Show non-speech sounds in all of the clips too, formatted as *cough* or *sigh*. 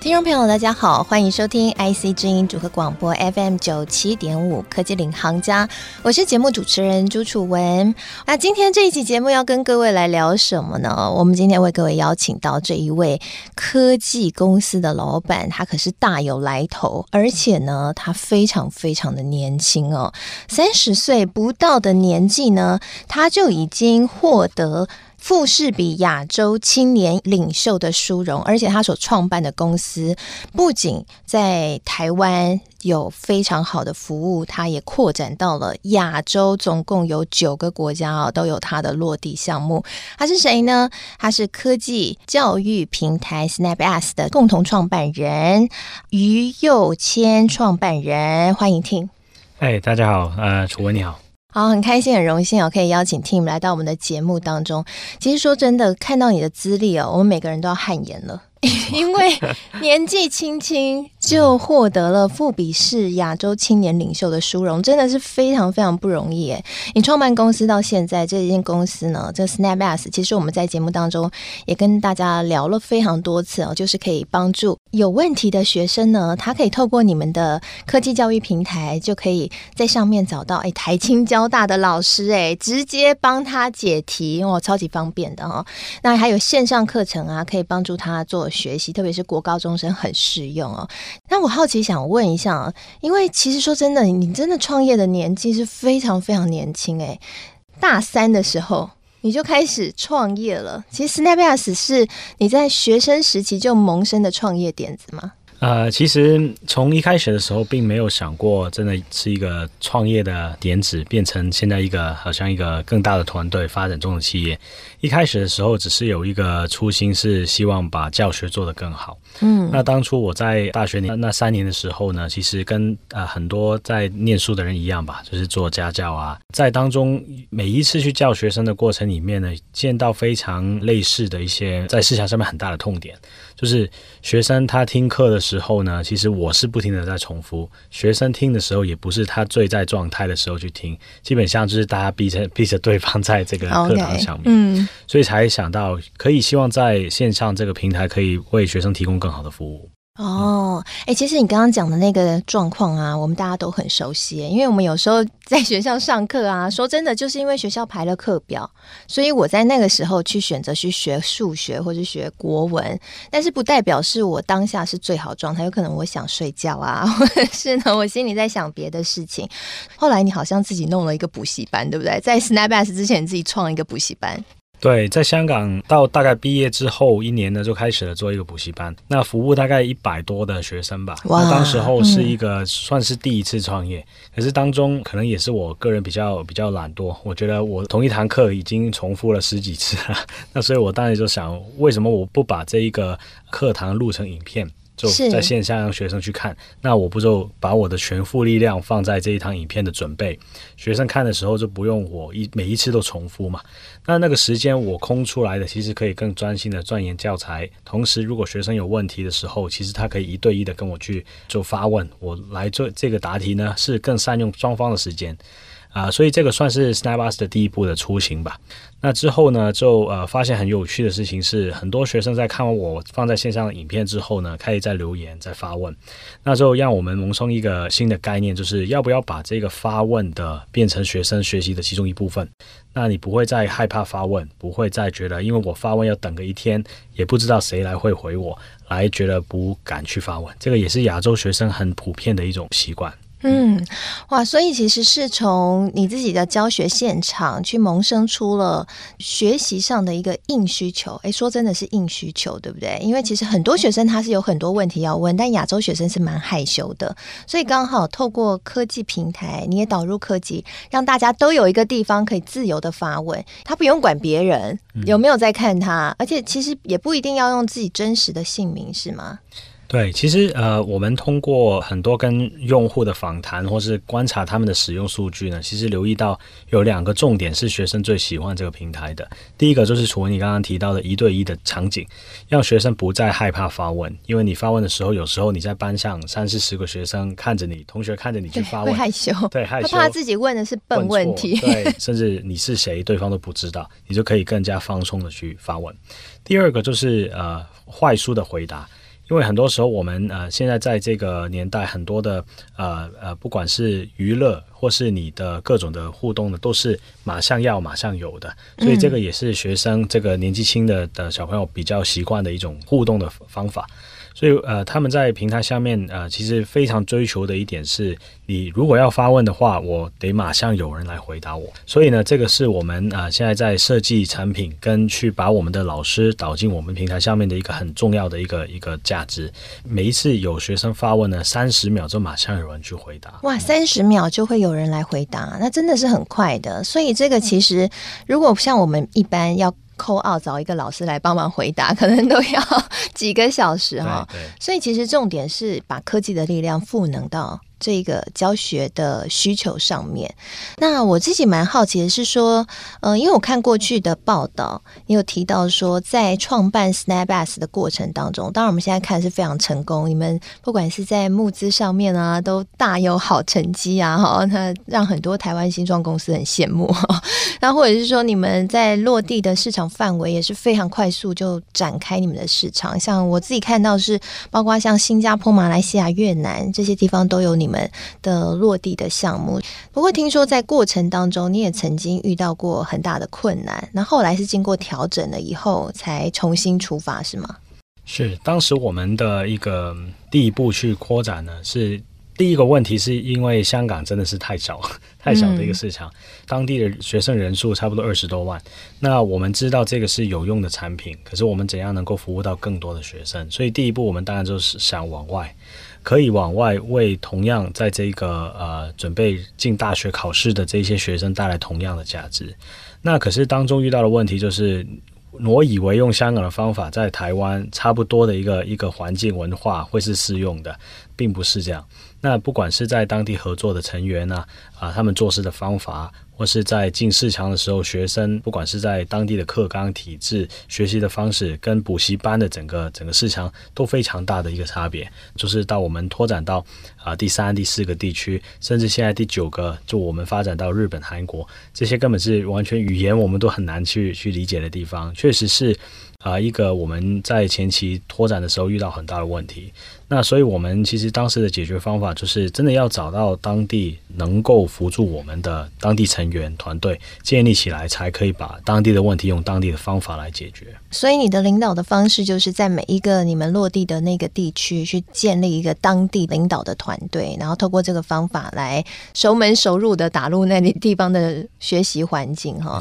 听众朋友，大家好，欢迎收听 IC 之音组合广播 FM 九七点五科技领航家，我是节目主持人朱楚文。那今天这一期节目要跟各位来聊什么呢？我们今天为各位邀请到这一位科技公司的老板，他可是大有来头，而且呢，他非常非常的年轻哦，三十岁不到的年纪呢，他就已经获得。富士比亚洲青年领袖的殊荣，而且他所创办的公司不仅在台湾有非常好的服务，他也扩展到了亚洲，总共有九个国家啊，都有他的落地项目。他是谁呢？他是科技教育平台 SnapAs 的共同创办人于佑谦创办人，欢迎听。哎，大家好，呃，楚文你好。好，很开心，很荣幸哦，可以邀请 Tim 来到我们的节目当中。其实说真的，看到你的资历哦，我们每个人都要汗颜了。*laughs* 因为年纪轻轻就获得了富比士亚洲青年领袖的殊荣，真的是非常非常不容易诶。你创办公司到现在，这间公司呢，这 SnapAs，其实我们在节目当中也跟大家聊了非常多次哦，就是可以帮助有问题的学生呢，他可以透过你们的科技教育平台，就可以在上面找到诶台清交大的老师诶，直接帮他解题哦，超级方便的哦。那还有线上课程啊，可以帮助他做。学习，特别是国高中生很适用哦。那我好奇想问一下，因为其实说真的，你真的创业的年纪是非常非常年轻诶，大三的时候你就开始创业了。其实 SnapAs 是你在学生时期就萌生的创业点子吗？呃，其实从一开始的时候，并没有想过真的是一个创业的点子，变成现在一个好像一个更大的团队发展中的企业。一开始的时候，只是有一个初心，是希望把教学做得更好。嗯，那当初我在大学那那三年的时候呢，其实跟呃很多在念书的人一样吧，就是做家教啊，在当中每一次去教学生的过程里面呢，见到非常类似的一些在思想上面很大的痛点。就是学生他听课的时候呢，其实我是不停的在重复。学生听的时候，也不是他最在状态的时候去听，基本上就是大家逼着 *laughs* 逼着对方在这个课堂上面，嗯，所以才想到可以希望在线上这个平台可以为学生提供更好的服务。哦，哎、其实你刚刚讲的那个状况啊，我们大家都很熟悉，因为我们有时候在学校上课啊，说真的，就是因为学校排了课表，所以我在那个时候去选择去学数学或者学国文，但是不代表是我当下是最好状态，有可能我想睡觉啊，*laughs* 或者是呢，我心里在想别的事情。后来你好像自己弄了一个补习班，对不对？在 Snapass 之前，自己创了一个补习班。对，在香港到大概毕业之后一年呢，就开始了做一个补习班，那服务大概一百多的学生吧。哇，那当时候是一个算是第一次创业，嗯，可是当中可能也是我个人比较比较懒惰，我觉得我同一堂课已经重复了十几次了，*laughs* 那所以我当时就想，为什么我不把这一个课堂录成影片？就在线下让学生去看，那我不就把我的全副力量放在这一堂影片的准备，学生看的时候就不用我一每一次都重复嘛。那那个时间我空出来的，其实可以更专心的钻研教材。同时，如果学生有问题的时候，其实他可以一对一的跟我去做发问，我来做这个答题呢，是更善用双方的时间。啊、所以这个算是 SnapAs 的第一步的雏形吧。那之后呢，就呃发现很有趣的事情是，很多学生在看完我放在线上的影片之后呢，开始在留言、在发问。那就让我们萌生一个新的概念，就是要不要把这个发问的变成学生学习的其中一部分？那你不会再害怕发问，不会再觉得因为我发问要等个一天，也不知道谁来会回我，来觉得不敢去发问。这个也是亚洲学生很普遍的一种习惯。嗯，哇，所以其实是从你自己的教学现场去萌生出了学习上的一个硬需求。诶，说真的是硬需求，对不对？因为其实很多学生他是有很多问题要问，但亚洲学生是蛮害羞的，所以刚好透过科技平台，你也导入科技，让大家都有一个地方可以自由的发问，他不用管别人有没有在看他，而且其实也不一定要用自己真实的姓名，是吗？对，其实呃，我们通过很多跟用户的访谈，或是观察他们的使用数据呢，其实留意到有两个重点是学生最喜欢这个平台的。第一个就是除了你刚刚提到的一对一的场景，让学生不再害怕发问，因为你发问的时候，有时候你在班上三四十个学生看着你，同学看着你去发问，会害羞，对，害羞，他怕自己问的是笨问题，问对，*laughs* 甚至你是谁，对方都不知道，你就可以更加放松的去发问。第二个就是呃，坏书的回答。因为很多时候，我们呃现在在这个年代，很多的呃呃，不管是娱乐或是你的各种的互动呢，都是马上要马上有的，所以这个也是学生这个年纪轻的的小朋友比较习惯的一种互动的方法。所以，呃，他们在平台下面，呃，其实非常追求的一点是，你如果要发问的话，我得马上有人来回答我。所以呢，这个是我们啊、现在在设计产品跟去把我们的老师导进我们平台下面的一个很重要的一个一个价值。每一次有学生发问呢，三十秒就马上有人去回答。哇，三十秒就会有人来回答，那真的是很快的。所以这个其实，如果像我们一般要。Call out 找一个老师来帮忙回答，可能都要 *laughs* 几个小时哈。所以其实重点是把科技的力量赋能到。这个教学的需求上面，那我自己蛮好奇的是说，呃，因为我看过去的报道，你有提到说，在创办 SnapS 的过程当中，当然我们现在看是非常成功，你们不管是在募资上面啊，都大有好成绩啊，哈，那让很多台湾新创公司很羡慕。*laughs* 那或者是说，你们在落地的市场范围也是非常快速就展开你们的市场，像我自己看到是，包括像新加坡、马来西亚、越南这些地方都有你。们的落地的项目，不过听说在过程当中你也曾经遇到过很大的困难，那后来是经过调整了以后才重新出发，是吗？是，当时我们的一个第一步去扩展呢，是第一个问题是因为香港真的是太小 *laughs* 太小的一个市场，嗯、当地的学生人数差不多二十多万，那我们知道这个是有用的产品，可是我们怎样能够服务到更多的学生？所以第一步我们当然就是想往外。可以往外为同样在这个呃准备进大学考试的这些学生带来同样的价值。那可是当中遇到的问题就是，我以为用香港的方法在台湾差不多的一个一个环境文化会是适用的，并不是这样。那不管是在当地合作的成员呢，啊，他们做事的方法。或是在进市场的时候，学生不管是在当地的课纲体制、学习的方式，跟补习班的整个整个市场都非常大的一个差别。就是到我们拓展到啊第三、第四个地区，甚至现在第九个，就我们发展到日本、韩国，这些根本是完全语言我们都很难去去理解的地方，确实是啊一个我们在前期拓展的时候遇到很大的问题。那所以，我们其实当时的解决方法就是，真的要找到当地能够辅助我们的当地成员团队建立起来，才可以把当地的问题用当地的方法来解决。所以，你的领导的方式就是在每一个你们落地的那个地区去建立一个当地领导的团队，然后透过这个方法来熟门熟路的打入那里地方的学习环境。哈，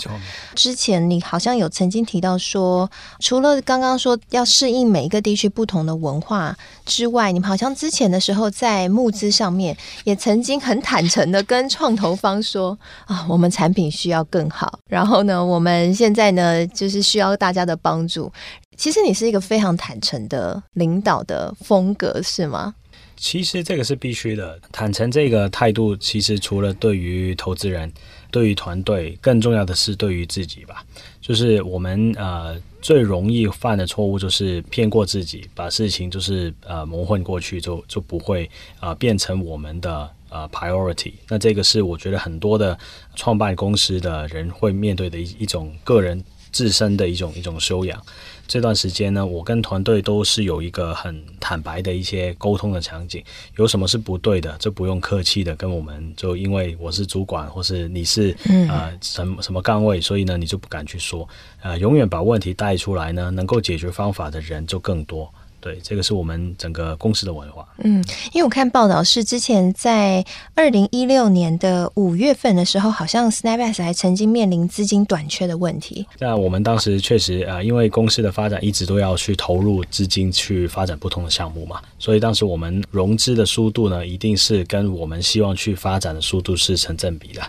之前你好像有曾经提到说，除了刚刚说要适应每一个地区不同的文化之外，你们好像之前的时候在募资上面也曾经很坦诚的跟创投方说 *laughs* 啊，我们产品需要更好，然后呢，我们现在呢就是需要大家的帮助。其实你是一个非常坦诚的领导的风格，是吗？其实这个是必须的，坦诚这个态度，其实除了对于投资人、对于团队，更重要的是对于自己吧。就是我们呃最容易犯的错误就是骗过自己，把事情就是呃蒙混过去，就就不会啊、呃、变成我们的呃 priority。那这个是我觉得很多的创办公司的人会面对的一一种个人自身的一种一种修养。这段时间呢，我跟团队都是有一个很坦白的一些沟通的场景，有什么是不对的，就不用客气的跟我们，就因为我是主管，或是你是呃什么什么岗位，所以呢，你就不敢去说，呃，永远把问题带出来呢，能够解决方法的人就更多。对，这个是我们整个公司的文化。嗯，因为我看报道是之前在二零一六年的五月份的时候，好像 SnapS 还曾经面临资金短缺的问题。那我们当时确实啊、呃，因为公司的发展一直都要去投入资金去发展不同的项目嘛，所以当时我们融资的速度呢，一定是跟我们希望去发展的速度是成正比的。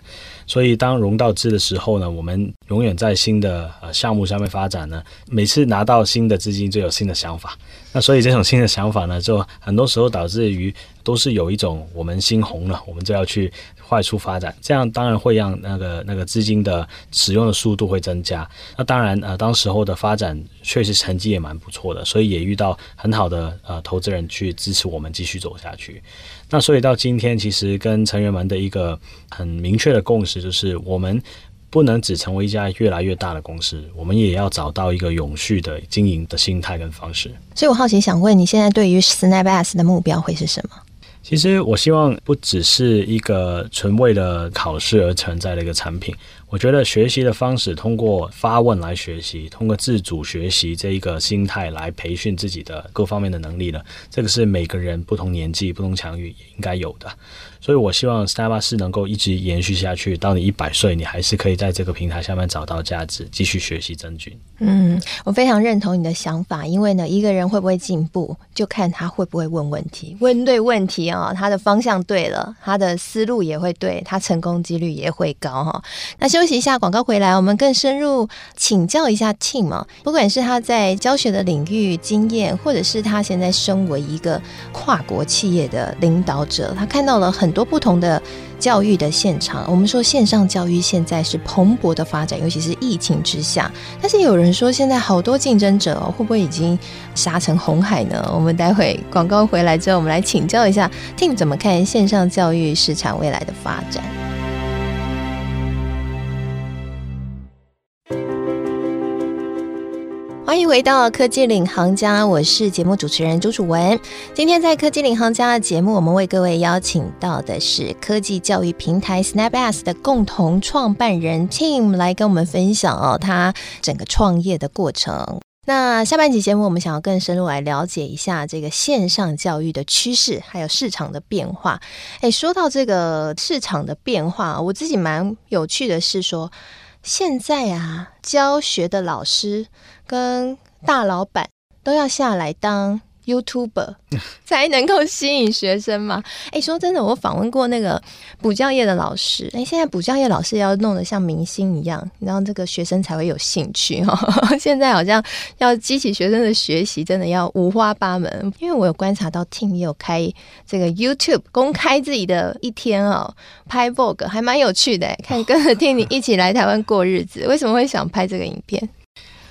所以当融到资的时候呢，我们永远在新的呃项目上面发展呢，每次拿到新的资金就有新的想法。那所以这种新的想法呢，就很多时候导致于都是有一种我们心红了，我们就要去快速发展，这样当然会让那个那个资金的使用的速度会增加。那当然呃，当时候的发展确实成绩也蛮不错的，所以也遇到很好的呃投资人去支持我们继续走下去。那所以到今天，其实跟成员们的一个很明确的共识就是我们。不能只成为一家越来越大的公司，我们也要找到一个永续的经营的心态跟方式。所以我好奇想问你现在对于 SnapS 的目标会是什么？其实我希望不只是一个纯为了考试而存在的一个产品。我觉得学习的方式通过发问来学习，通过自主学习这一个心态来培训自己的各方面的能力呢，这个是每个人不同年纪、不同强域也应该有的。所以我希望 SnapS 能够一直延续下去，到你一百岁，你还是可以在这个平台下面找到价值，继续学习增进。嗯，我非常认同你的想法，因为呢，一个人会不会进步，就看他会不会问问题，问对问题啊、哦，他的方向对了，他的思路也会对，他成功几率也会高哈、哦。那休息一下，广告回来，我们更深入请教一下 Tim 啊，不管是他在教学的领域经验，或者是他现在身为一个跨国企业的领导者，他看到了很多不同的教育的现场。我们说线上教育现在是蓬勃的发展，尤其是疫情之下。但是有人说，现在好多竞争者哦，会不会已经杀成红海呢？我们待会广告回来之后，我们来请教一下 Tim 怎么看线上教育市场未来的发展。欢迎回到科技领航家，我是节目主持人朱楚文。今天在科技领航家的节目，我们为各位邀请到的是科技教育平台 SnapS 的共同创办人 Tim 来跟我们分享哦，他整个创业的过程。那下半集节目，我们想要更深入来了解一下这个线上教育的趋势，还有市场的变化。诶，说到这个市场的变化，我自己蛮有趣的是说，现在啊，教学的老师跟大老板都要下来当 YouTuber *laughs* 才能够吸引学生吗？哎，说真的，我访问过那个补教业的老师，哎，现在补教业老师要弄得像明星一样，然后这个学生才会有兴趣哈。*laughs* 现在好像要激起学生的学习，真的要五花八门。因为我有观察到，Tim 也有开这个 YouTube 公开自己的一天哦，拍 Vlog 还蛮有趣的，看跟着 Tim 一起来台湾过日子。为什么会想拍这个影片？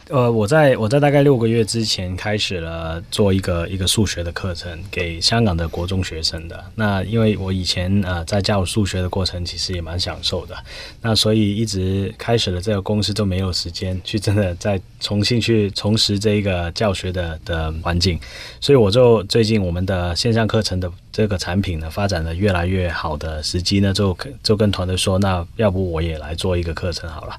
呃，我在我在大概六个月之前开始了做一个一个数学的课程给香港的国中学生的。那因为我以前呃在教数学的过程其实也蛮享受的，那所以一直开始了这个公司都没有时间去真的再重新去重拾这一个教学的的环境，所以我就最近我们的线上课程的这个产品呢发展的越来越好的时机呢，就就跟团队说，那要不我也来做一个课程好了。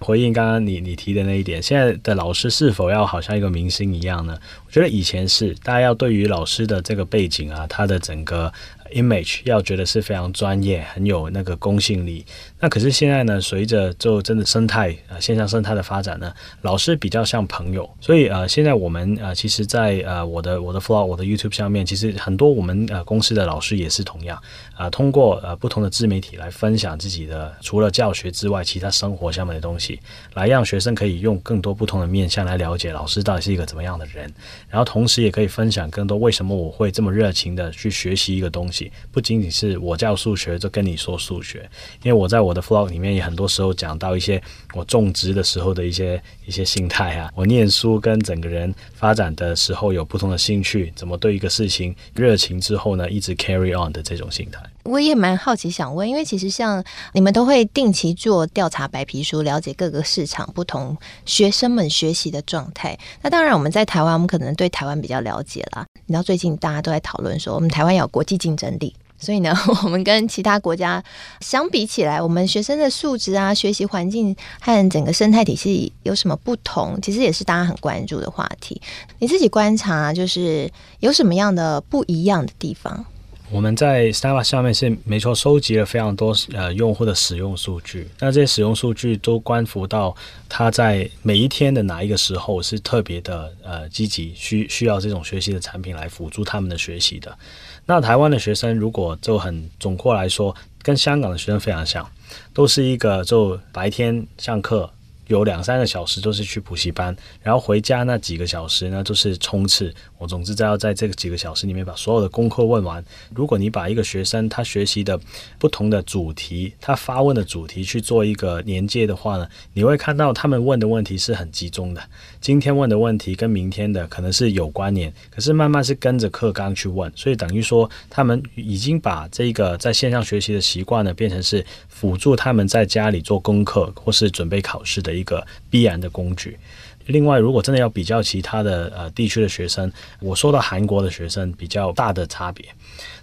回应刚刚你你提的那一点，现在的老师是否要好像一个明星一样呢？我觉得以前是，大家要对于老师的这个背景啊，他的整个。Image 要觉得是非常专业，很有那个公信力。那可是现在呢，随着就真的生态呃线上生态的发展呢，老师比较像朋友。所以呃，现在我们呃，其实在，在呃我的我的 flow 我的 YouTube 上面，其实很多我们呃公司的老师也是同样啊、通过呃不同的自媒体来分享自己的除了教学之外，其他生活上面的东西，来让学生可以用更多不同的面向来了解老师到底是一个怎么样的人。然后同时也可以分享更多为什么我会这么热情的去学习一个东西。不仅仅是我教数学就跟你说数学，因为我在我我的 vlog 里面也很多时候讲到一些我种植的时候的一些一些心态啊，我念书跟整个人发展的时候有不同的兴趣，怎么对一个事情热情之后呢，一直 carry on 的这种心态。我也蛮好奇想问，因为其实像你们都会定期做调查白皮书，了解各个市场不同学生们学习的状态。那当然我们在台湾，我们可能对台湾比较了解啦。你知道最近大家都在讨论说，我们台湾有国际竞争力，所以呢，*laughs* 我们跟其他国家相比起来，我们学生的素质啊、学习环境和整个生态体系有什么不同？其实也是大家很关注的话题。你自己观察，就是有什么样的不一样的地方？我们在 SnapS 上面是没错，收集了非常多呃用户的使用数据。那这些使用数据都关乎到他在每一天的哪一个时候是特别的呃积极，需需要这种学习的产品来辅助他们的学习的。那台湾的学生如果就很总括来说，跟香港的学生非常像，都是一个就白天上课。有两三个小时都是去补习班，然后回家那几个小时呢，就是冲刺。我总之在要在这个几个小时里面把所有的功课问完。如果你把一个学生他学习的不同的主题，他发问的主题去做一个连接的话呢，你会看到他们问的问题是很集中的。今天问的问题跟明天的可能是有关联，可是慢慢是跟着课纲去问，所以等于说他们已经把这个在线上学习的习惯呢，变成是辅助他们在家里做功课或是准备考试的一个必然的工具。另外，如果真的要比较其他的呃地区的学生，我说到韩国的学生比较大的差别。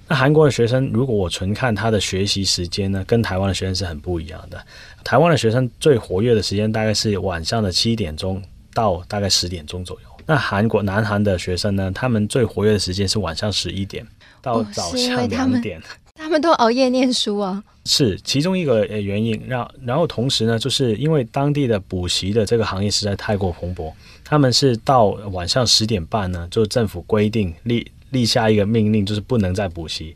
那韩国的学生，如果我纯看他的学习时间呢，跟台湾的学生是很不一样的。台湾的学生最活跃的时间大概是晚上的七点钟。到大概十点钟左右。那韩国南韩的学生呢？他们最活跃的时间是晚上十一点到早上两点。哦，他们都熬夜念书啊。是其中一个原因。让然后同时呢，就是因为当地的补习的这个行业实在太过蓬勃，他们是到晚上十点半呢，就政府规定立立下一个命令，就是不能再补习。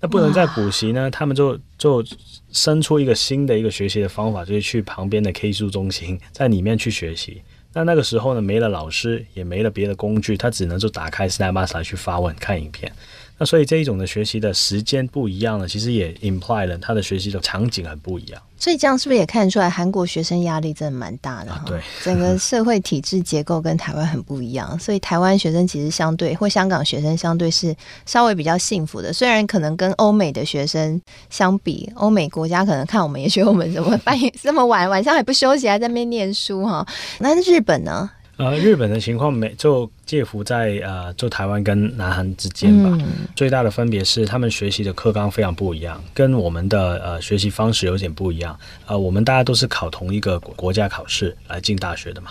那不能再补习呢，他们就就生出一个新的一个学习的方法，就是去旁边的 K 书中心，*laughs* 在里面去学习。那那个时候呢，没了老师，也没了别的工具，他只能就打开 Snapchat 来去发问、看影片。那所以这一种的学习的时间不一样呢，其实也 imply 了他的学习的场景很不一样。所以这样是不是也看得出来韩国学生压力真的蛮大的？啊，对，*laughs* 整个社会体制结构跟台湾很不一样，所以台湾学生其实相对或香港学生相对是稍微比较幸福的。虽然可能跟欧美的学生相比，欧美国家可能看我们也觉得我们怎么半夜这么晚晚上还不休息，还在那边念书哈。那日本呢？呃，日本的情况没就介乎在呃，就台湾跟南韩之间吧。嗯、最大的分别是，他们学习的课纲非常不一样，跟我们的呃学习方式有点不一样。呃，我们大家都是考同一个国家考试来进大学的嘛。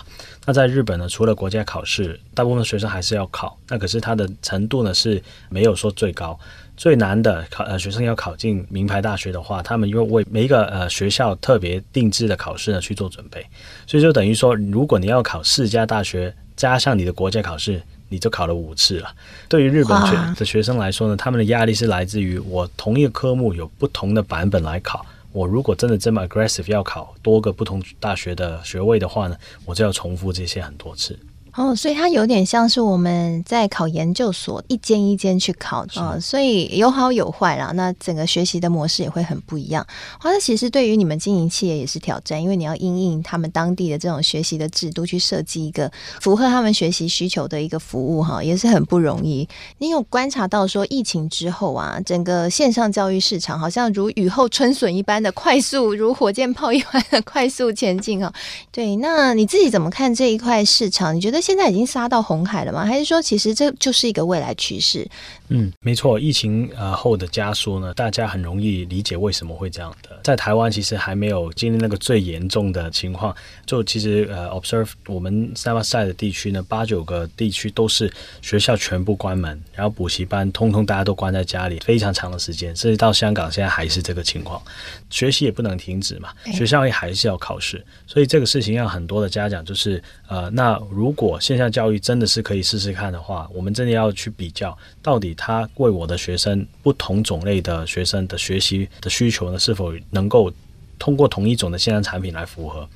那在日本呢，除了国家考试，大部分学生还是要考。那可是他的程度呢是没有说最高。最难的考呃学生要考进名牌大学的话，他们因为为每一个呃学校特别定制的考试呢去做准备，所以就等于说，如果你要考四家大学加上你的国家考试，你就考了五次了。对于日本学的学生来说呢，他们的压力是来自于我同一个科目有不同的版本来考，我如果真的这么 aggressive 要考多个不同大学的学位的话呢，我就要重复这些很多次。哦，所以它有点像是我们在考研究所，一间一间去考啊，哦，所以有好有坏啦。那整个学习的模式也会很不一样。哇，那其实对于你们经营企业也是挑战，因为你要因应他们当地的这种学习的制度去设计一个符合他们学习需求的一个服务，哈，也是很不容易。你有观察到说，疫情之后啊，整个线上教育市场好像如雨后春笋一般的快速，如火箭炮一般的快速前进啊？对，那你自己怎么看这一块市场？你觉得？现在已经杀到红海了吗？还是说，其实这就是一个未来趋势？嗯，没错，疫情呃后的加速呢，大家很容易理解为什么会这样的。在台湾其实还没有经历那个最严重的情况，就其实呃，observe 我们 Summerside 的地区呢，八九个地区都是学校全部关门，然后补习班通通大家都关在家里非常长的时间，甚至到香港现在还是这个情况，学习也不能停止嘛，学校也还是要考试，所以这个事情让很多的家长就是呃，那如果线上教育真的是可以试试看的话，我们真的要去比较到底。他为我的学生不同种类的学生的学习的需求呢，是否能够通过同一种的线上产品来符合？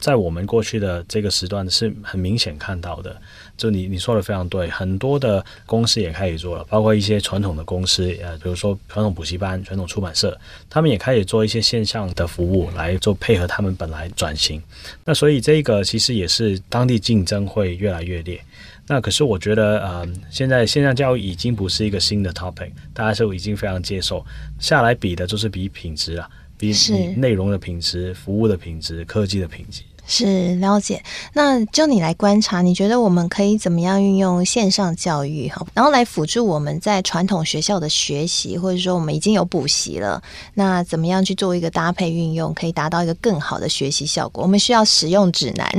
在我们过去的这个时段是很明显看到的。就你你说的非常对，很多的公司也开始做了，包括一些传统的公司，呃，比如说传统补习班、传统出版社，他们也开始做一些线上的服务来做配合他们本来转型。那所以这个其实也是当地竞争会越来越烈。那可是我觉得，呃，现在线上教育已经不是一个新的 topic，大家都已经非常接受。下来比的就是比品质啊，比内容的品质、服务的品质、科技的品质。是了解，那就你来观察，你觉得我们可以怎么样运用线上教育哈，然后来辅助我们在传统学校的学习，或者说我们已经有补习了，那怎么样去做一个搭配运用，可以达到一个更好的学习效果？我们需要使用指南。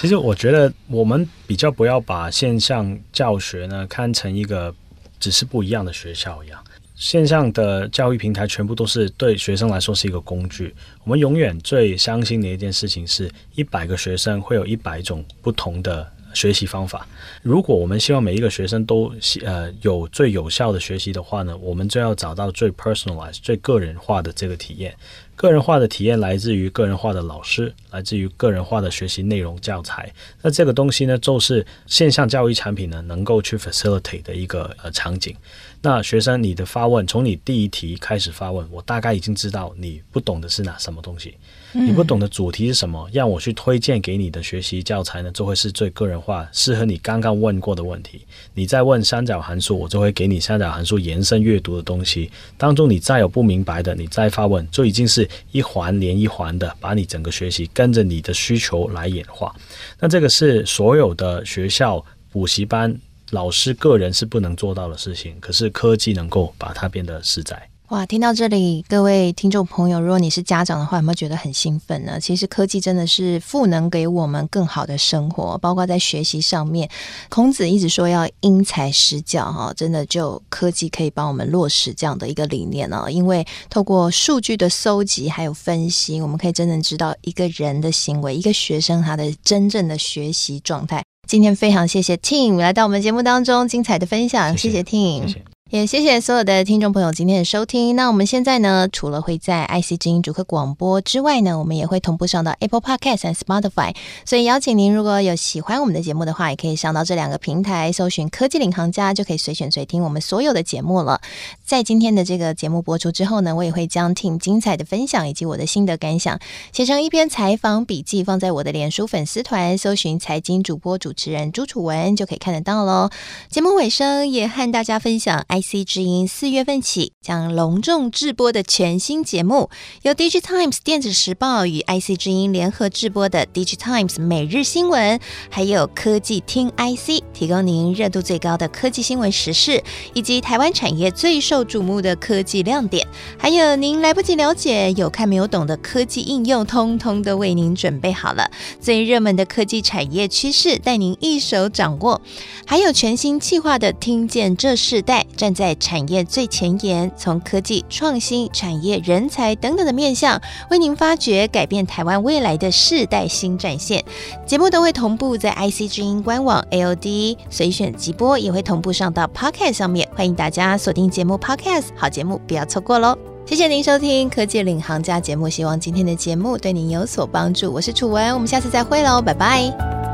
其实我觉得我们比较不要把线上教学呢看成一个只是不一样的学校一样。线上的教育平台全部都是对学生来说是一个工具。我们永远最相信的一件事情是，一百个学生会有一百种不同的学习方法。如果我们希望每一个学生都呃有最有效的学习的话呢，我们就要找到最 personalized、最个人化的这个体验。个人化的体验来自于个人化的老师，来自于个人化的学习内容教材。那这个东西呢，就是线上教育产品呢能够去 facilitate 的一个呃场景。那学生，你的发问从你第一题开始发问，我大概已经知道你不懂的是哪什么东西，你不懂的主题是什么，让我去推荐给你的学习教材呢，就会是最个人化，适合你刚刚问过的问题。你再问三角函数，我就会给你三角函数延伸阅读的东西。当中你再有不明白的，你再发问，就已经是一环连一环的，把你整个学习跟着你的需求来演化。那这个是所有的学校补习班。老师个人是不能做到的事情，可是科技能够把它变得实在。哇，听到这里，各位听众朋友，如果你是家长的话，有没有觉得很兴奋呢？其实科技真的是赋能给我们更好的生活，包括在学习上面。孔子一直说要因材施教，哈，真的就科技可以帮我们落实这样的一个理念呢。因为透过数据的搜集还有分析，我们可以真正知道一个人的行为，一个学生他的真正的学习状态。今天非常谢谢 Tim 来到我们节目当中，精彩的分享，谢谢 Tim。谢谢也谢谢所有的听众朋友今天的收听。那我们现在呢，除了会在 IC 之音主客广播之外呢，我们也会同步上到 Apple Podcast 和 Spotify。所以邀请您，如果有喜欢我们的节目的话，也可以上到这两个平台，搜寻“科技领航家”，就可以随选随听我们所有的节目了。在今天的这个节目播出之后呢，我也会将挺精彩的分享以及我的心得感想写成一篇采访笔记，放在我的脸书粉丝团，搜寻“财经主播主持人朱楚文”就可以看得到喽。节目尾声也和大家分享 I iC 之音。四月份起将隆重制播的全新节目，由 DigiTimes 电子时报与 IC 之音联合制播的 DigiTimes 每日新闻，还有科技听 IC，提供您热度最高的科技新闻时事，以及台湾产业最受瞩目的科技亮点，还有您来不及了解、有看没有懂的科技应用，通通都为您准备好了。最热门的科技产业趋势，带您一手掌握。还有全新企划的听见这世代，站在产业最前沿，从科技创新、产业人才等等的面向，为您发掘改变台湾未来的世代新战线。节目都会同步在 IC 之音官网 AOD 随选即播，也会同步上到 Podcast 上面。欢迎大家锁定节目 Podcast，好节目不要错过喽！谢谢您收听《科技领航家》节目，希望今天的节目对您有所帮助。我是楚文，我们下次再会喽，拜拜。